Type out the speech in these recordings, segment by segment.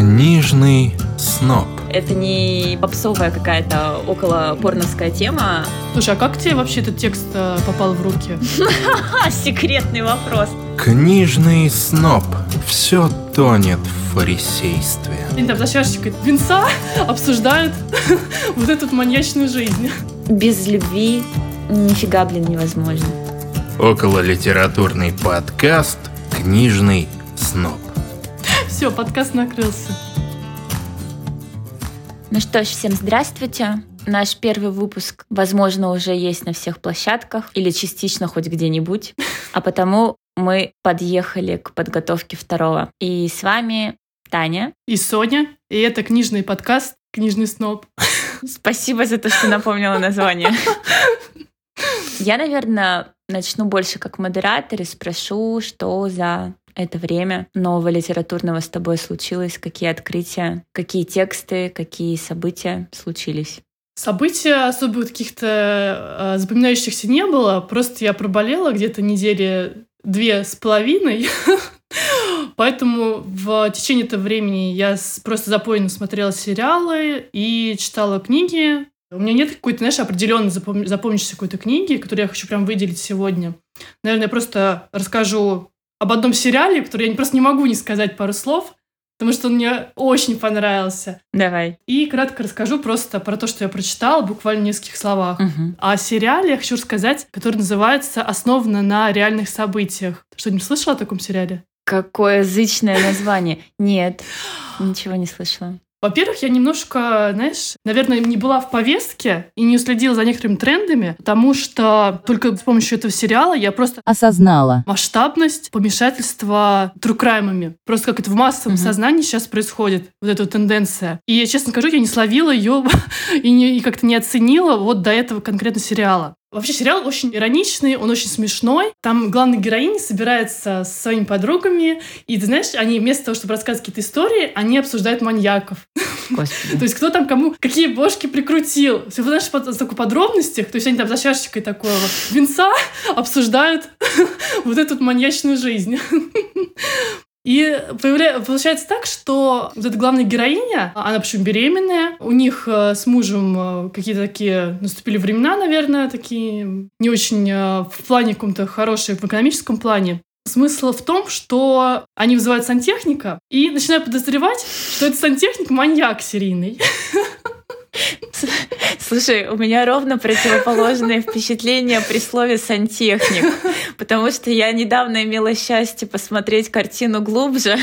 Книжный сноб. Это не попсовая какая-то около порновская тема. Слушай, а как тебе вообще этот текст э, попал в руки? Секретный вопрос. Книжный сноб. Все тонет в фарисействе. Они там за чашечкой винца обсуждают вот эту маньячную жизнь. Без любви нифига, блин, невозможно. Около литературный подкаст Книжный сноб. Все, подкаст накрылся. Ну что ж, всем здравствуйте. Наш первый выпуск, возможно, уже есть на всех площадках или частично хоть где-нибудь. А потому мы подъехали к подготовке второго. И с вами Таня. И Соня. И это книжный подкаст «Книжный сноб». Спасибо за то, что напомнила название. Я, наверное, начну больше как модератор и спрошу, что за это время нового литературного с тобой случилось, какие открытия, какие тексты, какие события случились. События особо каких-то э, запоминающихся не было, просто я проболела где-то недели две с половиной, Поэтому в течение этого времени я просто запойно смотрела сериалы и читала книги. У меня нет какой-то, знаешь, определенной запом... запомнившейся какой-то книги, которую я хочу прям выделить сегодня. Наверное, я просто расскажу об одном сериале, который я просто не могу не сказать пару слов, потому что он мне очень понравился. Давай. И кратко расскажу просто про то, что я прочитала, буквально в нескольких словах. Угу. О сериале я хочу рассказать, который называется «Основано на реальных событиях». Что-нибудь слышала о таком сериале? Какое зычное название. Нет, ничего не слышала. Во-первых, я немножко, знаешь, наверное, не была в повестке и не уследила за некоторыми трендами, потому что только с помощью этого сериала я просто осознала масштабность помешательства трукраймами. Просто как это в массовом mm-hmm. сознании сейчас происходит, вот эта вот тенденция. И, честно скажу, я не словила ее и, не, и как-то не оценила вот до этого конкретно сериала. Вообще сериал очень ироничный, он очень смешной. Там главная героиня собирается с своими подругами, и ты знаешь, они вместо того, чтобы рассказывать какие-то истории, они обсуждают маньяков. То есть кто там кому какие бошки прикрутил. Все, знаешь, по такой подробностях. То есть они там за чашечкой такого винца обсуждают вот эту маньячную жизнь. И появля... получается так, что вот эта главная героиня, она почему беременная, у них э, с мужем э, какие-то такие наступили времена, наверное, такие не очень э, в плане каком-то хорошие, в экономическом плане. Смысл в том, что они вызывают сантехника и начинают подозревать, что это сантехник маньяк серийный. Слушай, у меня ровно противоположное впечатление при слове «сантехник», потому что я недавно имела счастье посмотреть картину «Глубже».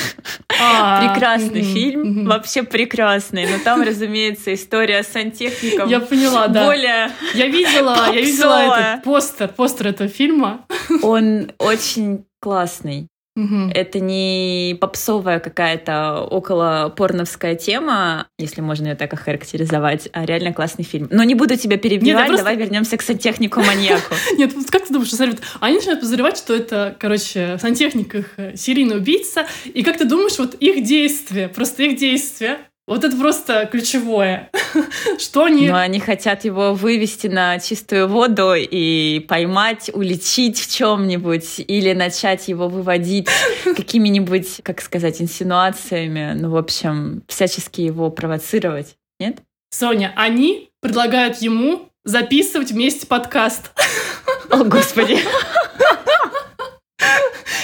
А, прекрасный фильм, вообще прекрасный, но там, разумеется, история с сантехником. Я поняла, да. Более Я видела, я видела этот постер, постер этого фильма. Он очень классный. Угу. Это не попсовая какая-то около порновская тема, если можно ее так охарактеризовать, а реально классный фильм. Но не буду тебя перебивать, Нет, просто... давай вернемся к сантехнику-маньяку. Нет, как ты думаешь, что они начинают подозревать, что это, короче, в сантехниках э, серийный убийца, и как ты думаешь, вот их действия, просто их действия вот это просто ключевое. Что они... Но они хотят его вывести на чистую воду и поймать, уличить в чем-нибудь или начать его выводить какими-нибудь, как сказать, инсинуациями. Ну, в общем, всячески его провоцировать. Нет? Соня, они предлагают ему записывать вместе подкаст. О, Господи.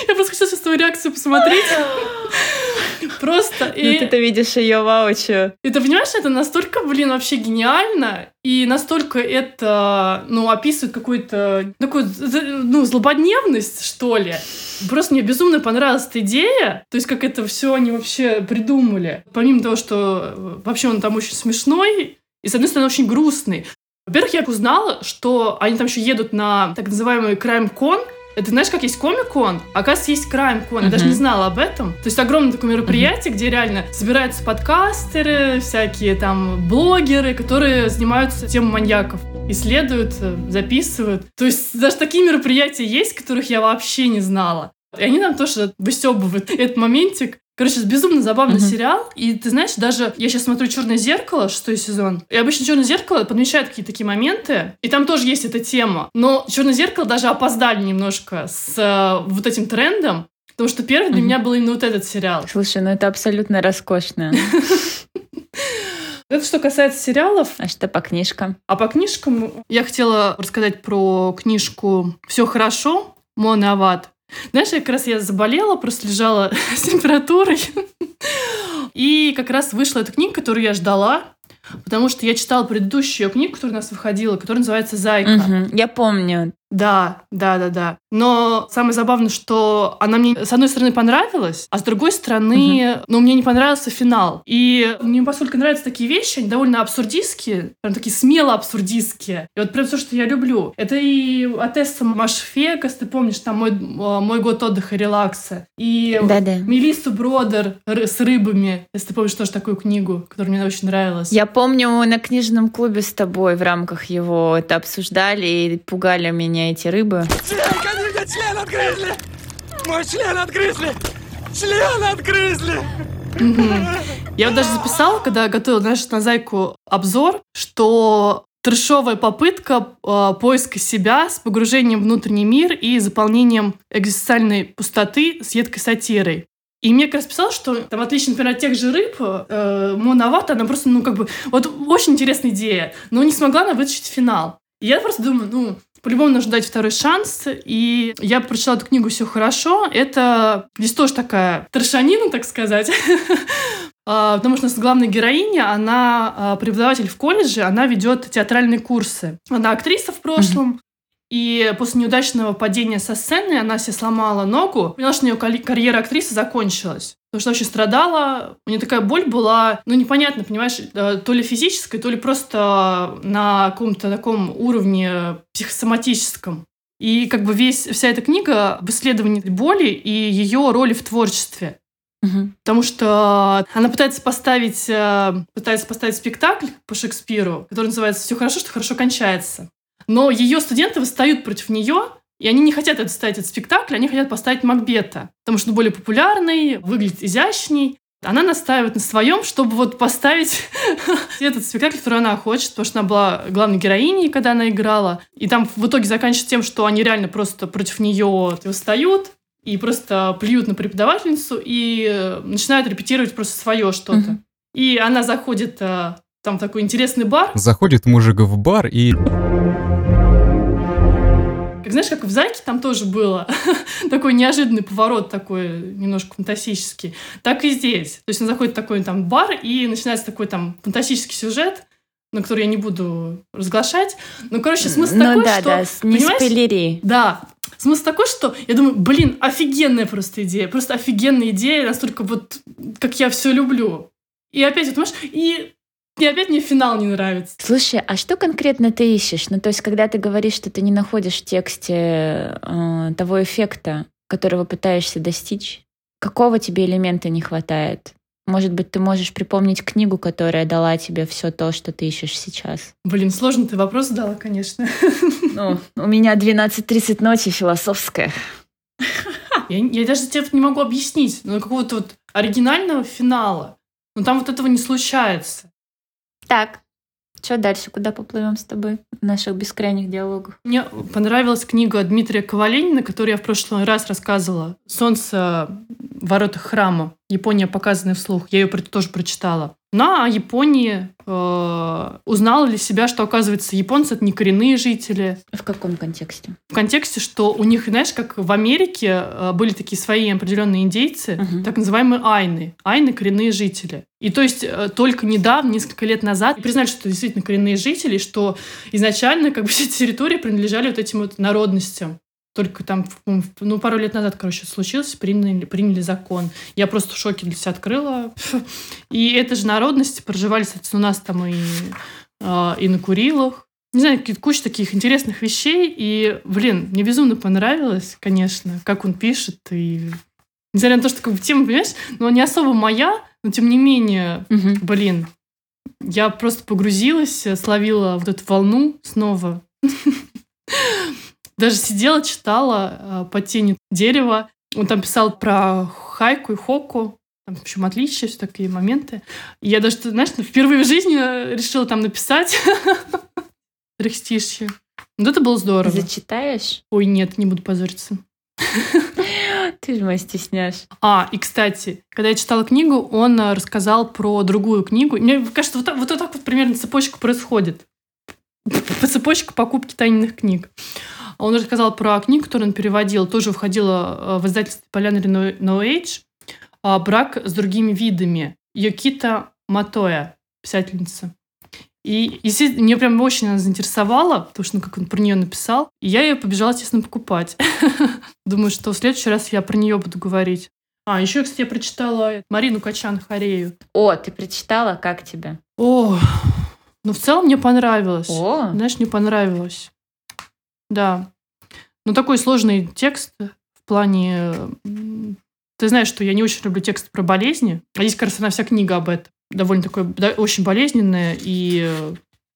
Я просто хочу сейчас твою реакцию посмотреть. Просто. Ну, и... ты-то видишь ее воочию. И ты понимаешь, это настолько, блин, вообще гениально, и настолько это, ну, описывает какую-то такую, ну, злободневность, что ли. Просто мне безумно понравилась эта идея, то есть как это все они вообще придумали. Помимо того, что э, вообще он там очень смешной, и, с одной стороны, очень грустный. Во-первых, я узнала, что они там еще едут на так называемый Crime-Con, это знаешь, как есть комик-кон, оказывается, есть крайм-кон. Uh-huh. Я даже не знала об этом. То есть огромное такое мероприятие, uh-huh. где реально собираются подкастеры, всякие там блогеры, которые занимаются темой маньяков исследуют, э, записывают. То есть даже такие мероприятия есть, которых я вообще не знала. И они нам тоже выстебывают этот моментик. Короче, безумно забавный uh-huh. сериал. И ты знаешь, даже я сейчас смотрю Черное зеркало, шестой сезон. И обычно Черное зеркало подмечает какие-то такие моменты. И там тоже есть эта тема. Но Черное зеркало даже опоздали немножко с э, вот этим трендом. Потому что первый для Мгм. меня был именно вот этот сериал. Слушай, ну это абсолютно роскошно. Это что касается сериалов. А что по книжкам? А по книжкам я хотела рассказать про книжку «Все хорошо» Моны Ават. Знаешь, я как раз я заболела, просто лежала с температурой. И как раз вышла эта книга, которую я ждала, потому что я читала предыдущую книгу, которая у нас выходила, которая называется «Зайка». Мгм, Я помню. Да, да, да, да. Но самое забавное, что она мне с одной стороны понравилась, а с другой стороны, ну, мне не понравился финал. И мне поскольку нравятся такие вещи, они довольно абсурдистские, прям такие смело абсурдистские. И вот прям все, что я люблю. Это и Атесса Машфекас, ты помнишь, там мой, а, мой год отдыха и релакса. И Да-да. Мелиссу Бродер с рыбами, если ты помнишь тоже такую книгу, которая мне очень нравилась. Я помню, на книжном клубе с тобой в рамках его это обсуждали и пугали меня эти рыбы. Член, член отгрызли! Мой член отгрызли! Член отгрызли! Я вот даже записала, когда готовила, знаешь, на зайку обзор, что трешовая попытка э, поиска себя с погружением в внутренний мир и заполнением экзистенциальной пустоты с едкой сатирой. И мне как раз писал, что там, в отличие, например, от тех же рыб, э, Моновата, она просто, ну, как бы, вот очень интересная идея, но не смогла она вытащить финал. И я просто думаю, ну, по-любому нужно дать второй шанс. И я прочитала эту книгу «Все хорошо». Это здесь тоже такая трешанина, так сказать. А, Потому что у нас главная героиня, она а, преподаватель в колледже, она ведет театральные курсы. Она актриса в прошлом, и после неудачного падения со сцены она себе сломала ногу. Поняла, что у нее карьера актрисы закончилась. Потому что очень страдала. У нее такая боль была, ну, непонятно, понимаешь, э, то ли физическая, то ли просто на каком-то таком уровне психосоматическом. И как бы весь, вся эта книга об исследовании боли и ее роли в творчестве. Мгм. Потому что она пытается поставить, э, пытается поставить спектакль по Шекспиру, который называется «Все хорошо, что хорошо кончается». Но ее студенты восстают против нее, и они не хотят это ставить этот спектакль, они хотят поставить Макбета, потому что он более популярный, выглядит изящней. Она настаивает на своем, чтобы вот поставить этот спектакль, который она хочет, потому что она была главной героиней, когда она играла. И там в итоге заканчивается тем, что они реально просто против нее восстают, и просто плюют на преподавательницу и э, начинают репетировать просто свое что-то. Мгм. И она заходит э, там в такой интересный бар, Заходит мужик в бар и знаешь, как в Зайке там тоже было такой неожиданный поворот такой немножко фантастический. Так и здесь. То есть он заходит в такой там бар и начинается такой там фантастический сюжет, на который я не буду разглашать. Ну, короче, смысл Ну такой, да, что... да, не спойлери. Да. Смысл такой, что я думаю, блин, офигенная просто идея. Просто офигенная идея, настолько вот, как я все люблю. И опять, вот, понимаешь, и, и опять мне финал не нравится. Слушай, а что конкретно ты ищешь? Ну, то есть, когда ты говоришь, что ты не находишь в тексте э, того эффекта, которого пытаешься достичь, какого тебе элемента не хватает? Может быть, ты можешь припомнить книгу, которая дала тебе все то, что ты ищешь сейчас? Блин, сложный ты вопрос задала, конечно. Ну, у меня 12.30 ночи философская. Я, я даже тебе не могу объяснить, но какого-то вот оригинального финала. Но там вот этого не случается. Так, что дальше? Куда поплывем с тобой в наших бескрайних диалогах? Мне понравилась книга Дмитрия Коваленина, которую я в прошлый раз рассказывала. «Солнце в воротах храма». Япония, показанная вслух. Я ее тоже прочитала. На Японии э, узнала для себя, что, оказывается, японцы — это не коренные жители. В каком контексте? В контексте, что у них, знаешь, как в Америке э, были такие свои определенные индейцы, Мгм. так называемые айны. Айны — коренные жители. И то есть э, только недавно, несколько лет назад, признали, что это действительно коренные жители, что изначально как бы все территории принадлежали вот этим вот народностям. Только там, ну, пару лет назад, короче, случилось, приняли, приняли закон. Я просто в шоке для себя открыла. И эта же народность проживали, соответственно, у нас там и, э, и на Курилах. Не знаю, куча таких интересных вещей. И, блин, мне безумно понравилось, конечно, как он пишет. И несмотря на то, что как бы тема, понимаешь, но не особо моя, но тем не менее, Мгм. блин, я просто погрузилась, словила вот эту волну снова. Даже сидела, читала э, под тенью дерева. Он там писал про хайку и хоку. Там, в общем, отличия, все такие моменты. И я даже, знаешь, впервые в жизни э, решила там написать трехстишье. Вот это было здорово. Зачитаешь? Ой, нет, не буду позориться. Ты же мой стесняешь. А, и, кстати, когда я читала книгу, он э, рассказал про другую книгу. Мне кажется, вот так вот, так вот примерно цепочка происходит. По цепочке покупки тайных книг. Он рассказал про книгу, которую он переводил, тоже входила в издательство Полянри No Age, а, «Брак с другими видами». Йокита Матоя, писательница. И, естественно, мне прям очень она заинтересовала, потому что, ну, как он про нее написал. И я ее побежала, естественно, покупать. Думаю, что в следующий раз я про нее буду говорить. А, еще, кстати, я прочитала Марину Качан Харею. О, ты прочитала? Как тебе? О, ну, в целом мне понравилось. О, Знаешь, мне понравилось. Да. Ну, такой сложный текст в плане... Ты знаешь, что я не очень люблю тексты про болезни. А здесь, раз, она вся книга об этом. Довольно такое, да, очень болезненная и, э,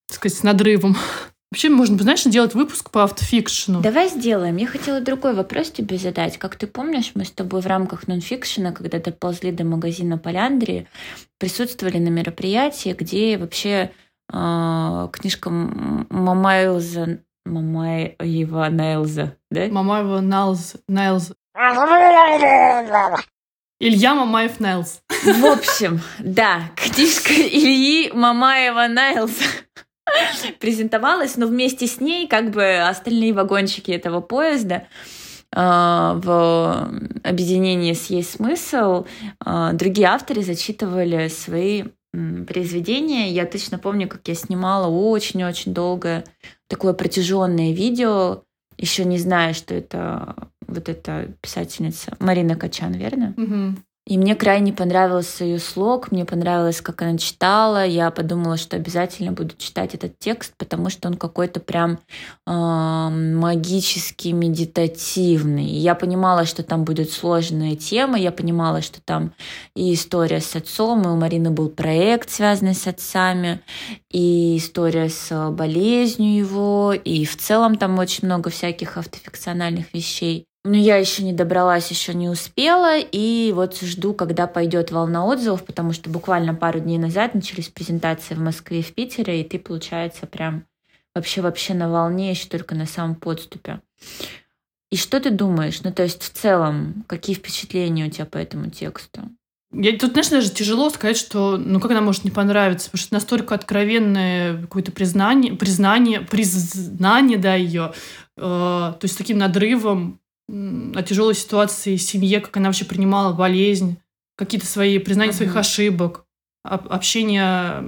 так сказать, с надрывом. Вообще, можно, знаешь, делать выпуск по автофикшену. давай сделаем. Я хотела другой вопрос тебе задать. Как ты помнишь, мы с тобой в рамках нонфикшена, когда доползли до магазина Поляндрии, присутствовали на мероприятии, где вообще э, книжка М- Мамайлза Мамаева Найлза, да? Мамаева Найлз. Найлз. Илья Мамаев Найлз. В общем, да, книжка Ильи Мамаева Найлза презентовалась, но вместе с ней как бы остальные вагончики этого поезда э, в объединении с «Есть смысл» э, другие авторы зачитывали свои произведения. Я точно помню, как я снимала очень-очень долгое такое протяженное видео, еще не зная, что это вот эта писательница Марина Качан, верно? Мгм. И мне крайне понравился ее слог, мне понравилось, как она читала. Я подумала, что обязательно буду читать этот текст, потому что он какой-то прям э, магический, медитативный. Я понимала, что там будет сложная тема, я понимала, что там и история с отцом, и у Марины был проект, связанный с отцами, и история с болезнью его, и в целом там очень много всяких автофикциональных вещей. Но я еще не добралась, еще не успела, и вот жду, когда пойдет волна отзывов, потому что буквально пару дней назад начались презентации в Москве и в Питере, и ты, получается, прям вообще-вообще на волне, еще только на самом подступе. И что ты думаешь? Ну, то есть, в целом, какие впечатления у тебя по этому тексту? Я, тут, знаешь, даже тяжело сказать, что, ну, как она может не понравиться, потому что настолько откровенное какое-то признание, признание, признание, да, ее, э, то есть с таким надрывом о тяжелой ситуации в семье, как она вообще принимала болезнь, какие-то свои признания своих Мгм. ошибок, об- общение,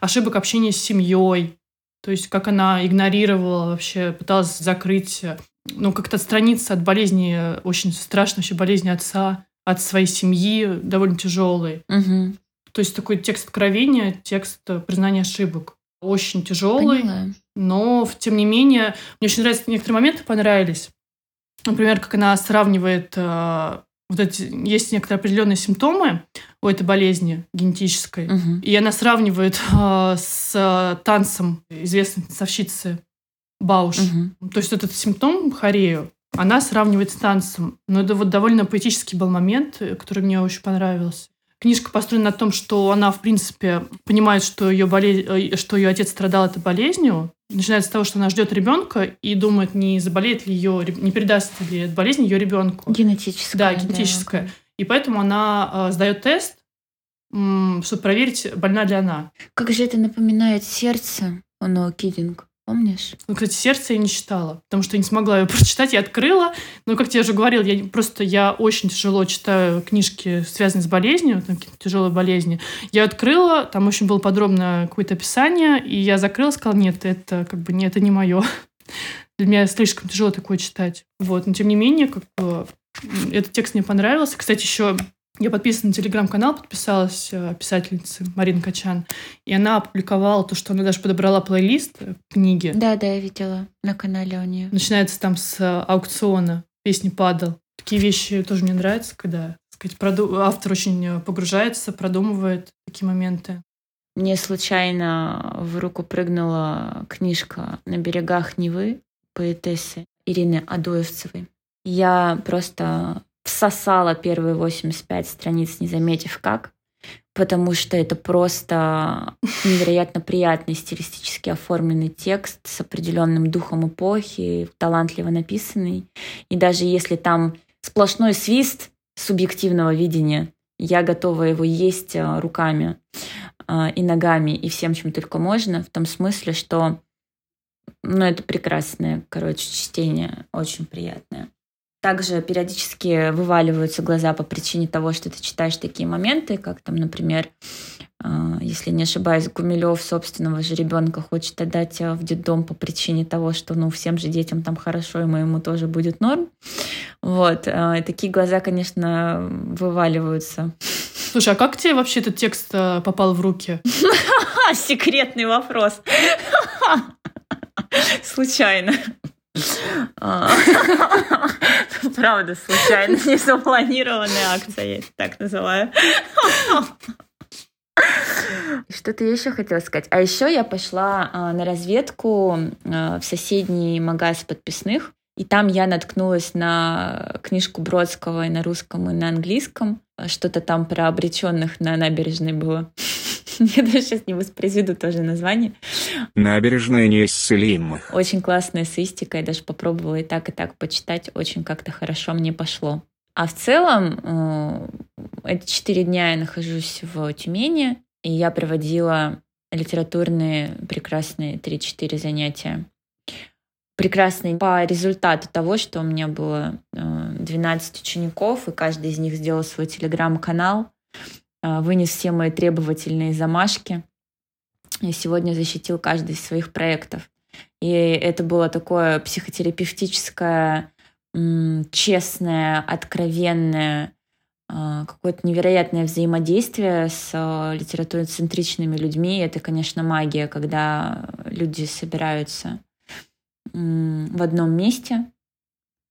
ошибок общения с семьей, то есть как она игнорировала вообще, пыталась закрыть, ну, как-то отстраниться от болезни, очень страшной вообще болезни отца, от своей семьи, довольно тяжелой. Угу. То есть такой текст откровения, текст э, признания ошибок. Очень тяжелый, Поняла. но тем не менее, мне очень нравятся некоторые моменты понравились. Например, как она сравнивает э, вот эти есть некоторые определенные симптомы у этой болезни генетической, Мгм. и она сравнивает э, с э, танцем известной танцовщицы Бауш. Мгм. То есть этот симптом хорею, она сравнивает с танцем. Но это вот довольно поэтический был момент, который мне очень понравился. Книжка построена на том, что она, в принципе, понимает, что ее, болезнь, э, что ее отец страдал этой болезнью. Начинается с того, что она ждет ребенка и думает, не заболеет ли ее, не передаст ли болезнь ее ребенку. Генетическая. Да, генетическая. И поэтому она э, сдает тест, чтобы проверить, больна ли она. Как же это напоминает сердце No Kidding, помнишь? Ну, кстати, сердце я не читала, потому что я не смогла ее прочитать. Я открыла, но, как я уже говорил, я просто я очень тяжело читаю книжки, связанные с болезнью, там какие-то тяжелые болезни. Я открыла, там очень было подробно какое-то описание, и я закрыла, сказала, нет, это как бы не, это не мое. Для меня слишком тяжело такое читать. Вот, но тем не менее, как бы этот текст мне понравился. Кстати, еще я подписана на телеграм-канал, подписалась э, писательницы Марин Качан, и она опубликовала то, что она даже подобрала плейлист э, книги. Да, да, я видела на канале у нее. Начинается там с э, аукциона песни «Падал». Такие вещи тоже мне нравятся, когда сказать, проду- автор очень погружается, продумывает такие моменты. Мне случайно в руку прыгнула книжка «На берегах Невы» поэтессы Ирины Адоевцевой. Я просто всосала первые 85 страниц, не заметив как, потому что это просто невероятно приятный стилистически оформленный текст с определенным духом эпохи, талантливо написанный. И даже если там сплошной свист субъективного видения. Я готова его есть э, руками э, и ногами, и всем, чем только можно, в том смысле, что ну, это прекрасное, короче, чтение, очень приятное. Также периодически вываливаются глаза по причине того, что ты читаешь такие моменты, как там, например, а, если не ошибаюсь, Гумилев собственного же ребенка хочет отдать а, в детдом по причине того, что ну всем же детям там хорошо, и моему тоже будет норм. Вот. А, и такие глаза, конечно, вываливаются. Слушай, а как тебе вообще этот текст попал в руки? Секретный вопрос. Случайно. А. Правда, случайно, не запланированная акция, я так называю. Что-то еще хотела сказать. А еще я пошла а, на разведку а, в соседний магаз подписных, и там я наткнулась на книжку Бродского и на русском, и на английском. Что-то там про обреченных на набережной было. Я даже сейчас не воспроизведу тоже название. Набережная неисцелимых. Очень классная эссеистика. Я даже попробовала и так, и так почитать. Очень как-то хорошо мне пошло. А в целом, э, эти четыре дня я нахожусь в Тюмени, и я проводила литературные прекрасные 3-4 занятия. Прекрасные по результату того, что у меня было 12 э, учеников, и каждый из них сделал свой телеграм-канал. А, вынес все мои требовательные замашки. И сегодня защитил каждый из своих проектов. И это было такое психотерапевтическое, честное, откровенное, а, какое-то невероятное взаимодействие с а, литературоцентричными людьми. Это, конечно, магия, когда люди собираются в одном месте,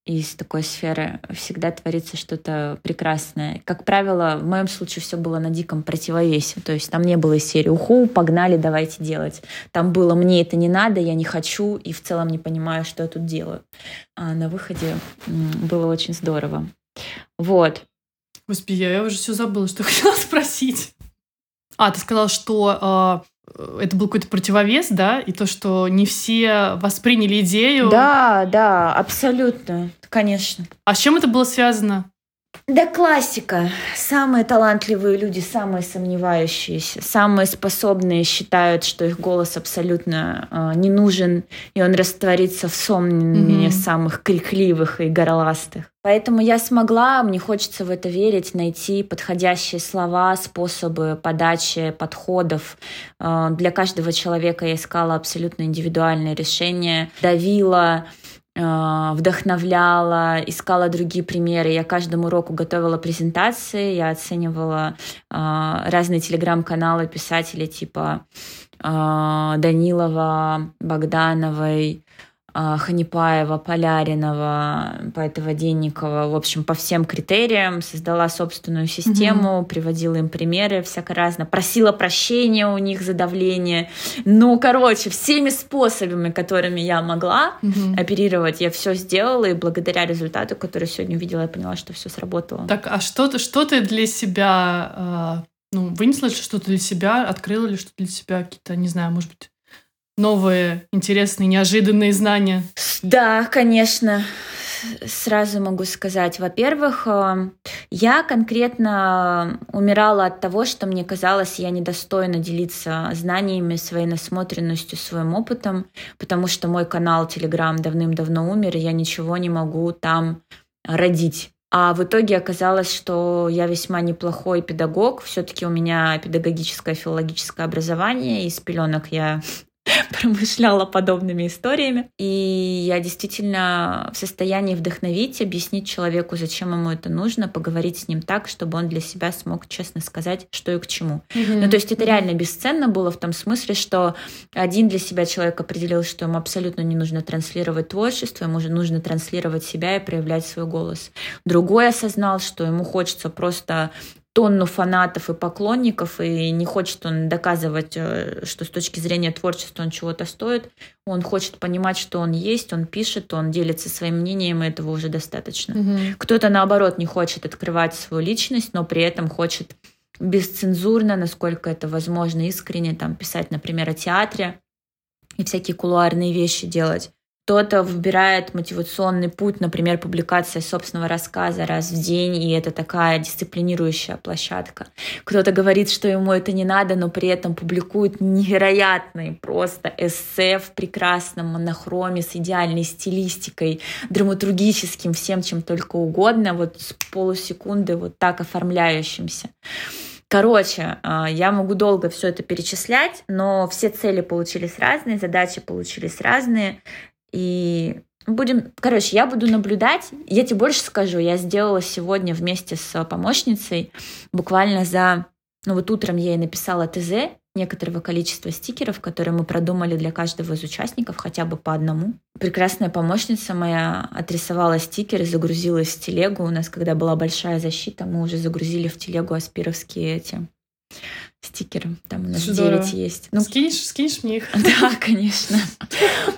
из такой сферы всегда творится что-то прекрасное. Как правило, в моем случае все было на диком противовесе. То есть там не было серии «Уху, погнали, давайте делать». Там было «Мне это не надо, я не хочу, и в целом не понимаю, что я тут делаю». А на выходе было очень здорово. Вот. Господи, я уже все забыла, что хотела спросить. А, ты сказал, что а, это был какой-то противовес, да, и то, что не все восприняли идею. Да, да, абсолютно, конечно. А с чем это было связано? Да классика. Самые талантливые люди, самые сомневающиеся, самые способные считают, что их голос абсолютно э, не нужен, и он растворится в сомнении mm-hmm. самых крикливых и горластых. Поэтому я смогла, мне хочется в это верить, найти подходящие слова, способы подачи, подходов. Э, для каждого человека я искала абсолютно индивидуальное решение, давила, вдохновляла, искала другие примеры. Я каждому уроку готовила презентации, я оценивала а, разные телеграм-каналы писателей типа а, Данилова, Богдановой, а, Ханипаева, Поляринова, Поэтова-Денникова, в общем, по всем критериям, создала собственную систему, угу. приводила им примеры всяко разно, просила прощения у них за давление. Ну, короче, всеми способами, которыми я могла угу. оперировать, я все сделала, и благодаря результату, который сегодня увидела, я поняла, что все сработало. Так, а что ты, что ты для себя, э, ну, вынесла что-то для себя, открыла ли что-то для себя, какие-то, не знаю, может быть, новые, интересные, неожиданные знания? Да, конечно. Сразу могу сказать. Во-первых, э, я конкретно умирала от того, что мне казалось, я недостойна делиться знаниями, своей насмотренностью, своим опытом, потому что мой канал Telegram давным-давно умер, и я ничего не могу там родить. А в итоге оказалось, что я весьма неплохой педагог. Все-таки у меня педагогическое филологическое образование. Из пеленок я промышляла подобными историями. И я действительно в состоянии вдохновить, объяснить человеку, зачем ему это нужно, поговорить с ним так, чтобы он для себя смог честно сказать, что и к чему. Mm-hmm. Ну, то есть это реально бесценно было в том смысле, что один для себя человек определил, что ему абсолютно не нужно транслировать творчество, ему же нужно транслировать себя и проявлять свой голос. Другой осознал, что ему хочется просто тонну фанатов и поклонников, и не хочет он доказывать, э, что с точки зрения творчества он чего-то стоит. Он хочет понимать, что он есть, он пишет, он делится своим мнением, и этого уже достаточно. Угу. Кто-то, наоборот, не хочет открывать свою личность, но при этом хочет бесцензурно, насколько это возможно, искренне там писать, например, о театре и всякие кулуарные вещи делать. Кто-то выбирает мотивационный путь, например, публикация собственного рассказа раз в день, и это такая дисциплинирующая площадка. Кто-то говорит, что ему это не надо, но при этом публикует невероятные просто эссе в прекрасном монохроме с идеальной стилистикой, драматургическим, всем чем только угодно, вот с полусекунды вот так оформляющимся. Короче, а, я могу долго все это перечислять, но все цели получились разные, задачи получились разные. И будем, короче, я буду наблюдать. Я тебе больше скажу, я сделала сегодня вместе с помощницей буквально за, ну вот утром я ей написала ТЗ некоторого количества стикеров, которые мы продумали для каждого из участников, хотя бы по одному. Прекрасная помощница моя отрисовала стикеры, загрузила в телегу. У нас, когда была большая защита, мы уже загрузили в телегу аспировские эти стикеры. Там у нас Здорово. 9 есть. Ну, Скинешь, скинешь мне их? да, конечно.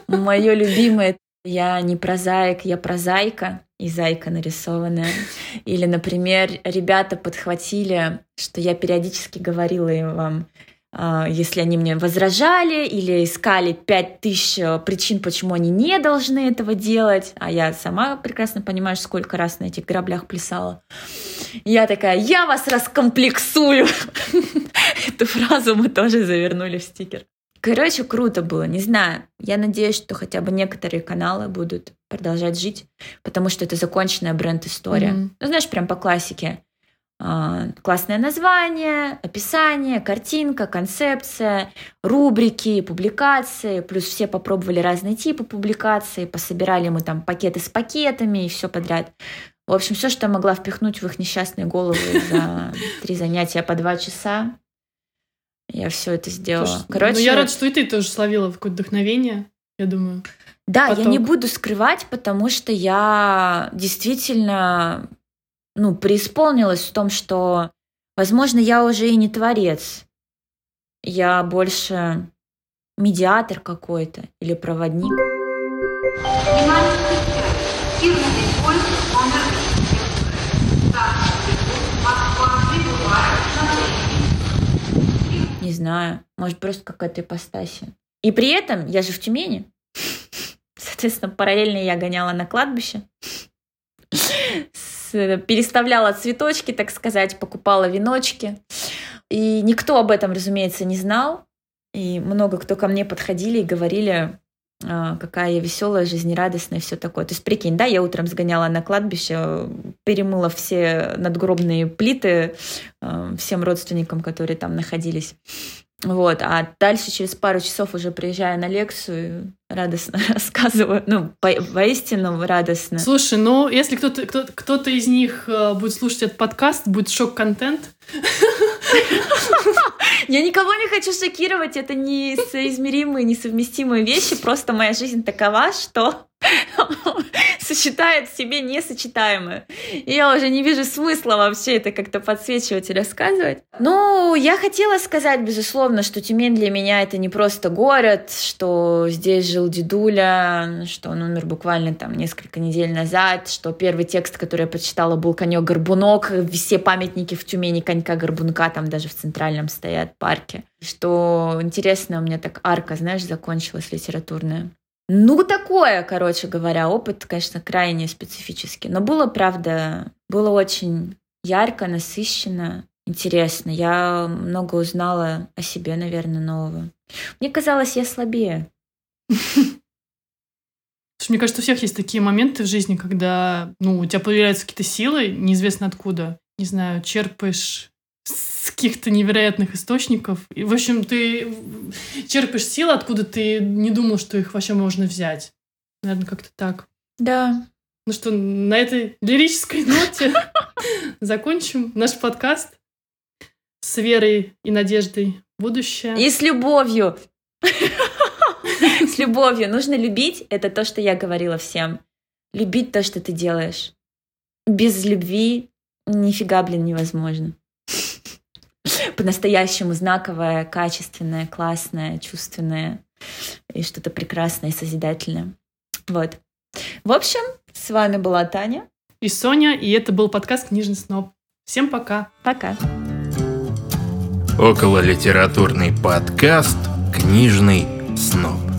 Мое любимое я не прозаик, я прозайка, и зайка нарисованная. Или, например, ребята подхватили, что я периодически говорила им вам, если они мне возражали или искали пять тысяч э, причин, почему они не должны этого делать, а я сама прекрасно понимаю, сколько раз на этих граблях плясала. Я такая, я вас раскомплексую. Эту фразу мы тоже завернули в стикер. Короче, круто было, не знаю. Я надеюсь, что хотя бы некоторые каналы будут продолжать жить, потому что это законченная бренд-история. Мгм. Ну, знаешь, прям по классике. А, Классное название, описание, картинка, концепция, рубрики, публикации. Плюс все попробовали разные типы публикаций, пособирали мы там пакеты с пакетами и все подряд. В общем, все, что я могла впихнуть в их несчастные головы за три занятия по два часа, я все это сделала. Слушай, Короче, ну я рад, что и ты тоже словила какое-то вдохновение, я думаю. Да, я не поток. буду скрывать, потому что я действительно ну, преисполнилась в том, что, возможно, я уже и не творец. Я больше медиатор какой-то или проводник. Внимание, встречайте. Фирменный поезд номер 14. Старший Москва прибывает на Ленин. Не знаю, может, просто какая-то ипостаси. И при этом я же в Тюмени. Соответственно, параллельно я гоняла на кладбище. С- Переставляла цветочки, так сказать, покупала веночки. И никто об этом, разумеется, не знал. И много кто ко мне подходили и говорили, а, какая я веселая, жизнерадостная и все такое. То есть, прикинь, да, я утром сгоняла на кладбище, перемыла все надгробные плиты э, всем родственникам, которые там находились. Вот, а дальше через пару часов уже приезжаю на лекцию, радостно рассказываю, ну, по- воистину радостно. Слушай, ну если кто-то кто, кто-то из них э, будет слушать этот подкаст, будет шок-контент. Я никого не хочу шокировать, это несоизмеримые, несовместимые вещи, просто моя жизнь такова, что сочетает в себе несочетаемое. И я уже не вижу смысла вообще это как-то подсвечивать и рассказывать. Ну, я хотела сказать, безусловно, что Тюмень для меня это не просто город, что здесь жил дедуля, что он умер буквально там несколько недель назад, что первый текст, который я прочитала, был «Конек-горбунок», все памятники в Тюмени конька-горбунка там даже в центральном стоят парке. Что интересно, у меня так арка, знаешь, закончилась литературная. Ну, такое, короче говоря, опыт, конечно, крайне специфический. Но было, правда, было очень ярко, насыщенно, интересно. Я много узнала о себе, наверное, нового. Мне казалось, я слабее. Мне кажется, у всех есть такие моменты в жизни, когда ну, у тебя появляются какие-то силы, неизвестно откуда. Не знаю, черпаешь с каких-то невероятных источников. И, в общем, ты черпаешь силы, откуда ты не думал, что их вообще можно взять. Наверное, как-то так. Да. Ну что, на этой лирической ноте закончим наш подкаст с верой и надеждой в будущее. И с любовью. С любовью. Нужно любить. Это то, что я говорила всем. Любить то, что ты делаешь. Без любви нифига, блин, невозможно. По-настоящему знаковое, качественное, классное, чувственное и что-то прекрасное и созидательное. Вот. В общем, с вами была Таня. И Соня, и это был подкаст «Книжный сноб». Всем пока! Пока. Около литературный подкаст «Книжный сноб».